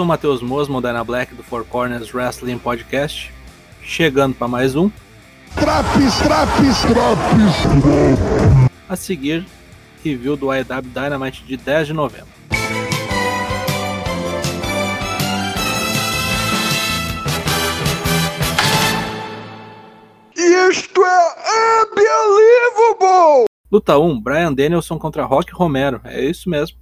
sou Matheus Mosmo, Dana Black do Four Corners Wrestling Podcast, chegando para mais um. Traps, traps, traps! A seguir, review do AEW Dynamite de 10 de novembro. Isto é unbelievable! Luta 1, Brian Danielson contra Rock Romero, é isso mesmo.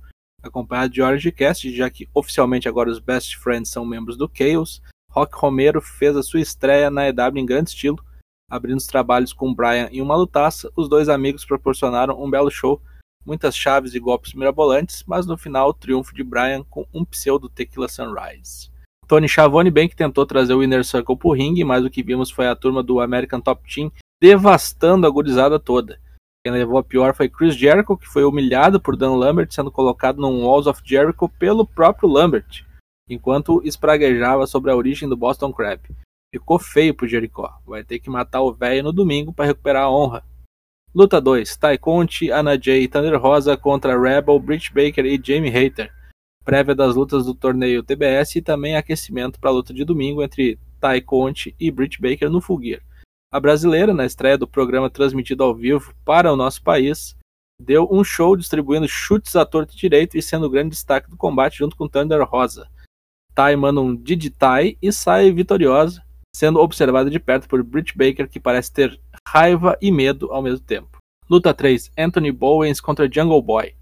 Acompanhado de Orange Cast, já que oficialmente agora os Best Friends são membros do Chaos, Rock Romero fez a sua estreia na EW em grande estilo, abrindo os trabalhos com Brian em uma lutaça. Os dois amigos proporcionaram um belo show, muitas chaves e golpes mirabolantes, mas no final o triunfo de Brian com um pseudo Tequila Sunrise. Tony Schiavone bem que tentou trazer o Inner Circle pro ringue, mas o que vimos foi a turma do American Top Team devastando a gurizada toda. Quem levou a pior foi Chris Jericho, que foi humilhado por Dan Lambert, sendo colocado num Walls of Jericho pelo próprio Lambert, enquanto espraguejava sobre a origem do Boston Crab. Ficou feio pro Jericho. Vai ter que matar o velho no domingo para recuperar a honra. Luta 2: Ty Conti, Anna Jay e Thunder Rosa contra Rebel, Britt Baker e Jamie Hater. Prévia das lutas do torneio TBS e também aquecimento para a luta de domingo entre Ty Conti e Britt Baker no Full Gear. A brasileira, na estreia do programa transmitido ao vivo para o nosso país, deu um show distribuindo chutes à torta e direito e sendo o grande destaque do combate junto com Thunder Rosa. Tai manda um Digitai e sai vitoriosa, sendo observada de perto por Britt Baker, que parece ter raiva e medo ao mesmo tempo. Luta 3: Anthony Bowens contra Jungle Boy.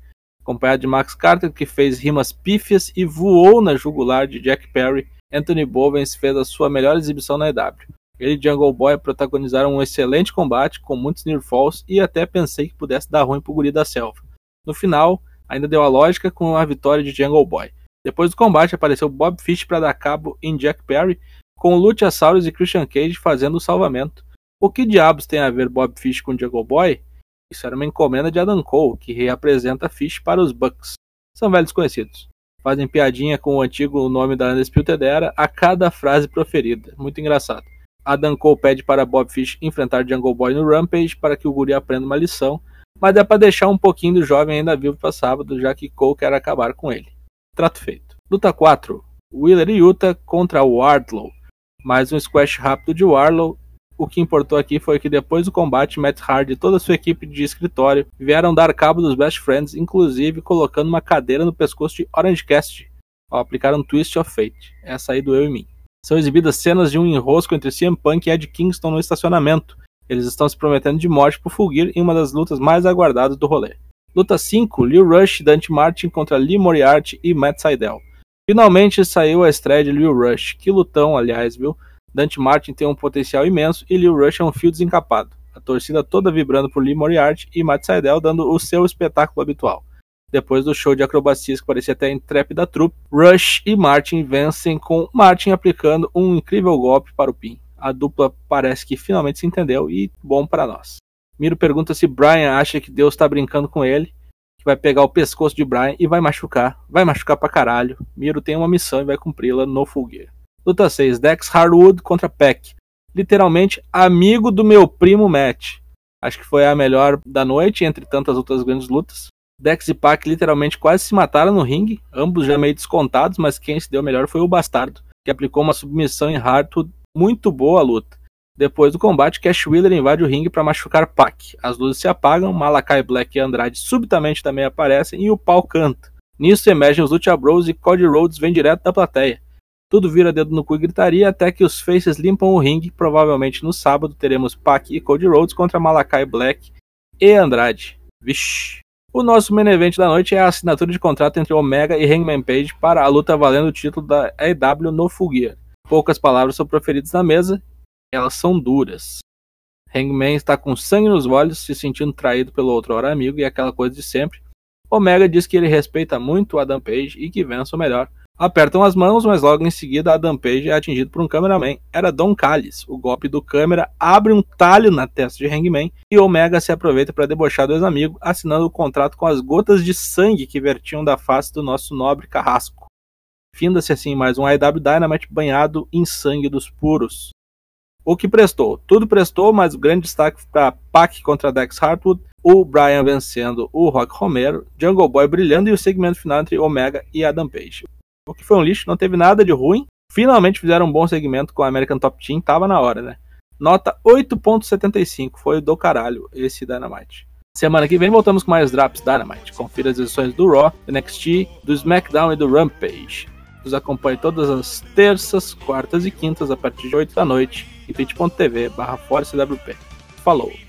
Acompanhado de Max Carter, que fez rimas pífias e voou na jugular de Jack Perry, Anthony Bowens fez a sua melhor exibição na EW. Ele e Jungle Boy protagonizaram um excelente combate com muitos near falls e até pensei que pudesse dar ruim pro guri da selva. No final, ainda deu a lógica com a vitória de Jungle Boy. Depois do combate apareceu Bob Fish para dar cabo em Jack Perry, com Luchasaurus e Christian Cage fazendo o salvamento. O que diabos tem a ver Bob Fish com Jungle Boy? Isso era uma encomenda de Adam Cole, que reapresenta Fish para os Bucks. São velhos conhecidos. Fazem piadinha com o antigo nome da Undisputed Era a cada frase proferida. Muito engraçado. Adam Cole pede para Bob Fish enfrentar Jungle Boy no Rampage para que o guri aprenda uma lição, mas é para deixar um pouquinho do jovem ainda vivo para sábado, já que Cole quer acabar com ele. Trato feito. Luta 4. Wheeler e Utah contra Wardlow. Mais um squash rápido de Wardlow. O que importou aqui foi que depois do combate, Matt Hardy e toda a sua equipe de escritório vieram dar cabo dos Best Friends, inclusive colocando uma cadeira no pescoço de Orange Cast ao aplicar um Twist of Fate. Essa aí doeu em mim são exibidas cenas de um enrosco entre CM Punk e Ed Kingston no estacionamento. Eles estão se prometendo de morte por Fulgir em uma das lutas mais aguardadas do rolê. Luta 5: Lil Rush, Dante Martin contra Lee Moriarty e Matt Sydal. Finalmente saiu a estreia de Lil Rush. Que lutão, aliás, viu? Dante Martin tem um potencial imenso e Lil Rush é um fio desencapado. A torcida toda vibrando por Lee Moriarty e Matt Sydal dando o seu espetáculo habitual. Depois do show de acrobacias que parecia até intrépida trupe, Rush e Martin vencem com Martin aplicando um incrível golpe para o pin. A dupla parece que finalmente se entendeu e bom para nós. Miro pergunta se Brian acha que Deus está brincando com ele, que vai pegar o pescoço de Brian e vai machucar. Vai machucar pra caralho. Miro tem uma missão e vai cumpri-la no Gear. Luta 6: Dex Hardwood contra Peck. Literalmente amigo do meu primo Matt. Acho que foi a melhor da noite entre tantas outras grandes lutas. Dex e Pac literalmente quase se mataram no ringue, ambos já meio descontados, mas quem se deu melhor foi o Bastardo, que aplicou uma submissão em Hardwood muito boa à luta. Depois do combate, Cash Wheeler invade o ringue para machucar Pac. As luzes se apagam, Malakai Black e Andrade subitamente também aparecem e o pau canta. Nisso emergem os Lucha Bros e Cody Rhodes vem direto da plateia. Tudo vira dedo no cu e gritaria até que os Faces limpam o ringue. Provavelmente no sábado teremos Pac e Cody Rhodes contra Malakai Black e Andrade. Vixe. O nosso main event da noite é a assinatura de contrato entre Omega e Hangman Page para a luta valendo o título da AEW no Full. Poucas palavras são proferidas na mesa, elas são duras. Hangman está com sangue nos olhos, se sentindo traído pelo outro hora amigo e aquela coisa de sempre. Omega diz que ele respeita muito Adam Page e que vença o melhor, Apertam as mãos, mas logo em seguida Adam Page é atingido por um cameraman. Era Don Callis. O golpe do câmera abre um talho na testa de Hangman e Omega se aproveita para debochar do ex-amigo, assinando o contrato com as gotas de sangue que vertiam da face do nosso nobre carrasco. Finda-se assim mais um AEW Dynamite banhado em sangue dos puros. O que prestou? Tudo prestou, mas o grande destaque para Pac contra Dex Hartwood, o Brian vencendo o Rock Romero, Jungle Boy brilhando e o segmento final entre Omega e Adam Page. O que foi um lixo, não teve nada de ruim. Finalmente fizeram um bom segmento com o American Top Team, tava na hora, né? Nota 8.75, foi do caralho esse Dynamite. Semana que vem voltamos com mais Drops Dynamite. Confira as edições do Raw, do NXT, do SmackDown e do Rampage. Nos acompanhe todas as terças, quartas e quintas a partir de 8 da noite em twitch.tv barra Falou!